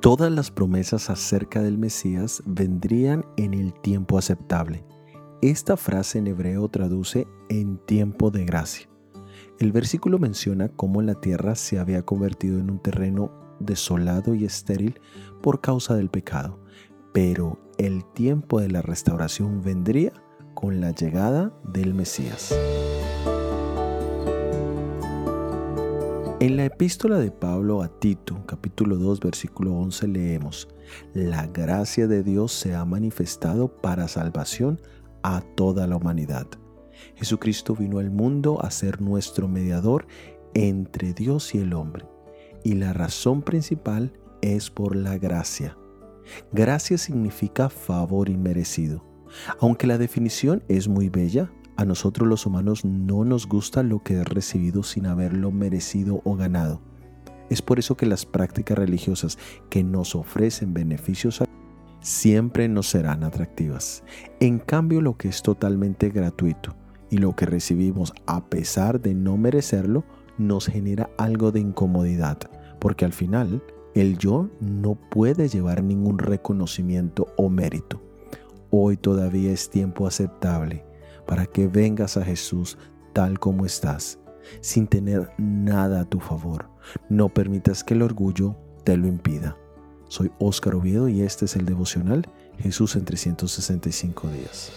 Todas las promesas acerca del Mesías vendrían en el tiempo aceptable. Esta frase en hebreo traduce en tiempo de gracia. El versículo menciona cómo la tierra se había convertido en un terreno desolado y estéril por causa del pecado, pero el tiempo de la restauración vendría con la llegada del Mesías. En la epístola de Pablo a Tito, capítulo 2, versículo 11, leemos, La gracia de Dios se ha manifestado para salvación a toda la humanidad. Jesucristo vino al mundo a ser nuestro mediador entre Dios y el hombre. Y la razón principal es por la gracia. Gracia significa favor inmerecido. Aunque la definición es muy bella, a nosotros los humanos no nos gusta lo que es recibido sin haberlo merecido o ganado. Es por eso que las prácticas religiosas que nos ofrecen beneficios siempre nos serán atractivas. En cambio, lo que es totalmente gratuito y lo que recibimos a pesar de no merecerlo, nos genera algo de incomodidad, porque al final el yo no puede llevar ningún reconocimiento o mérito. Hoy todavía es tiempo aceptable para que vengas a Jesús tal como estás, sin tener nada a tu favor. No permitas que el orgullo te lo impida. Soy Óscar Oviedo y este es el devocional Jesús en 365 días.